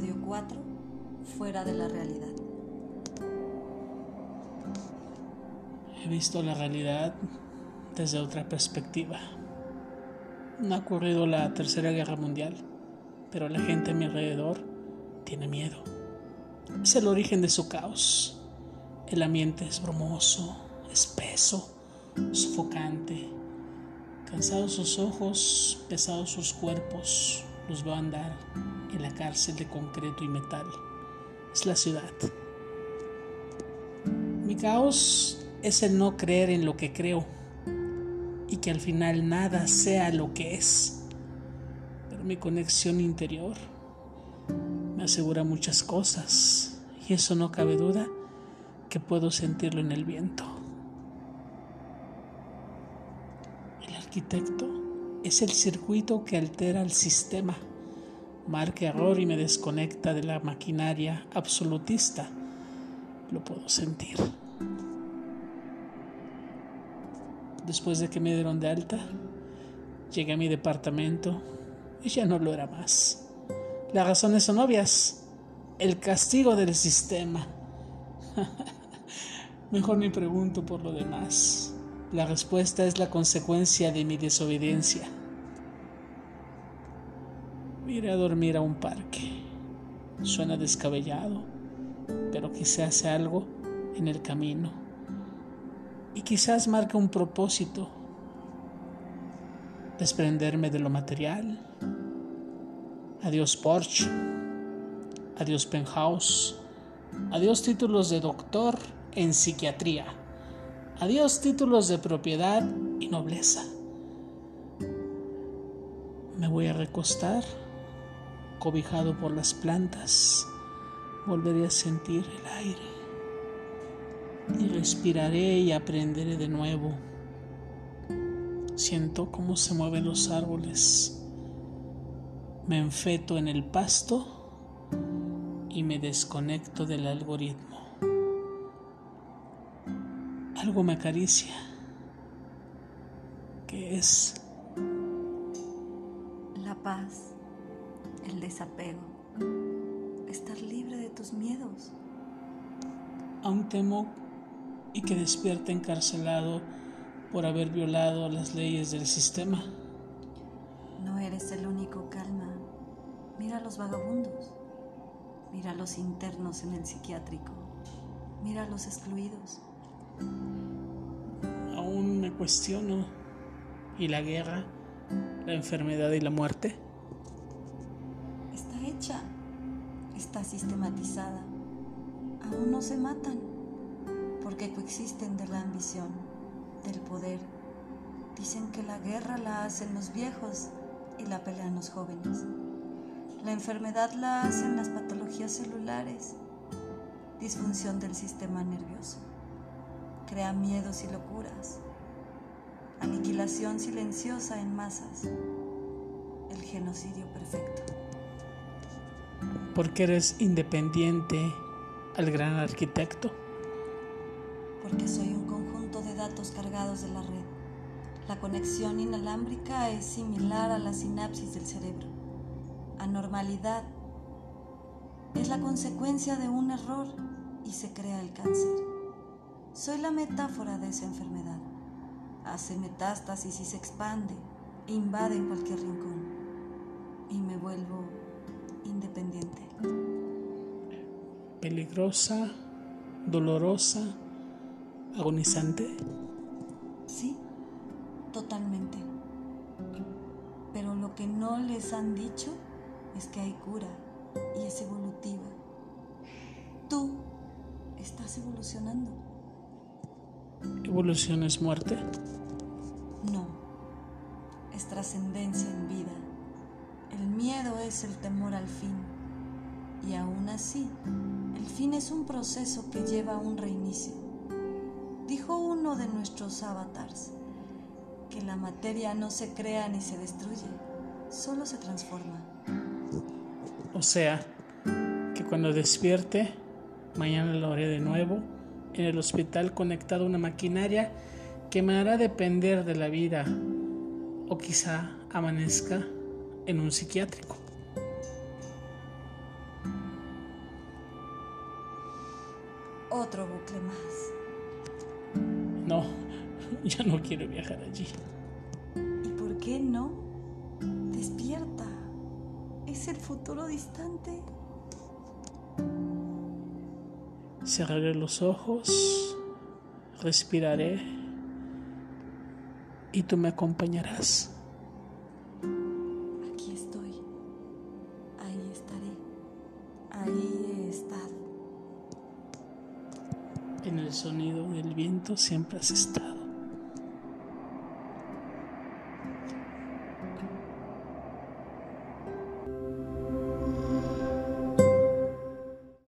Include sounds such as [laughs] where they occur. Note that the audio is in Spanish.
teatro fuera de la realidad. He visto la realidad desde otra perspectiva. No ha ocurrido la Tercera Guerra Mundial, pero la gente a mi alrededor tiene miedo. Es el origen de su caos. El ambiente es brumoso, espeso, sofocante. Cansados sus ojos, pesados sus cuerpos, los veo andar en la cárcel de concreto y metal. Es la ciudad. Mi caos es el no creer en lo que creo y que al final nada sea lo que es. Pero mi conexión interior me asegura muchas cosas y eso no cabe duda que puedo sentirlo en el viento. El arquitecto es el circuito que altera el sistema, marca error y me desconecta de la maquinaria absolutista. Lo puedo sentir. Después de que me dieron de alta, llegué a mi departamento y ya no lo era más. Las razones son obvias. El castigo del sistema. [laughs] Mejor ni pregunto por lo demás. La respuesta es la consecuencia de mi desobediencia. Iré a dormir a un parque. Suena descabellado, pero quizás hace algo en el camino y quizás marca un propósito, desprenderme de lo material. Adiós Porsche, adiós penthouse, adiós títulos de doctor en psiquiatría, adiós títulos de propiedad y nobleza. Me voy a recostar, cobijado por las plantas, volveré a sentir el aire y respiraré y aprenderé de nuevo. Siento cómo se mueven los árboles. Me enfeto en el pasto y me desconecto del algoritmo. Algo me acaricia. ¿Qué es? La paz, el desapego, estar libre de tus miedos. Aún temo y que despierta encarcelado por haber violado las leyes del sistema. No eres el único, calma. Mira a los vagabundos. Mira a los internos en el psiquiátrico. Mira a los excluidos. Aún me cuestiono. ¿Y la guerra? ¿La enfermedad y la muerte? Está hecha. Está sistematizada. Aún no se matan porque coexisten de la ambición, del poder. Dicen que la guerra la hacen los viejos y la pelean los jóvenes. La enfermedad la hacen las patologías celulares, disfunción del sistema nervioso. Crea miedos y locuras, aniquilación silenciosa en masas, el genocidio perfecto. Porque eres independiente al gran arquitecto porque soy un conjunto de datos cargados de la red. La conexión inalámbrica es similar a la sinapsis del cerebro. Anormalidad es la consecuencia de un error y se crea el cáncer. Soy la metáfora de esa enfermedad. Hace metástasis y se expande e invade en cualquier rincón. Y me vuelvo independiente. Peligrosa, dolorosa, agonizante? Sí, totalmente. Pero lo que no les han dicho es que hay cura y es evolutiva. Tú estás evolucionando. ¿Evolución es muerte? No, es trascendencia en vida. El miedo es el temor al fin. Y aún así, el fin es un proceso que lleva a un reinicio dijo uno de nuestros avatars, que la materia no se crea ni se destruye, solo se transforma. O sea, que cuando despierte, mañana lo haré de nuevo en el hospital conectado a una maquinaria que me hará depender de la vida o quizá amanezca en un psiquiátrico. Otro bucle más. No, [laughs] ya no quiero viajar allí. ¿Y por qué no? Despierta. Es el futuro distante. Cerraré los ojos, respiraré y tú me acompañarás. Aquí estoy. Ahí estaré. Ahí he estado. En el sonido del viento siempre has estado.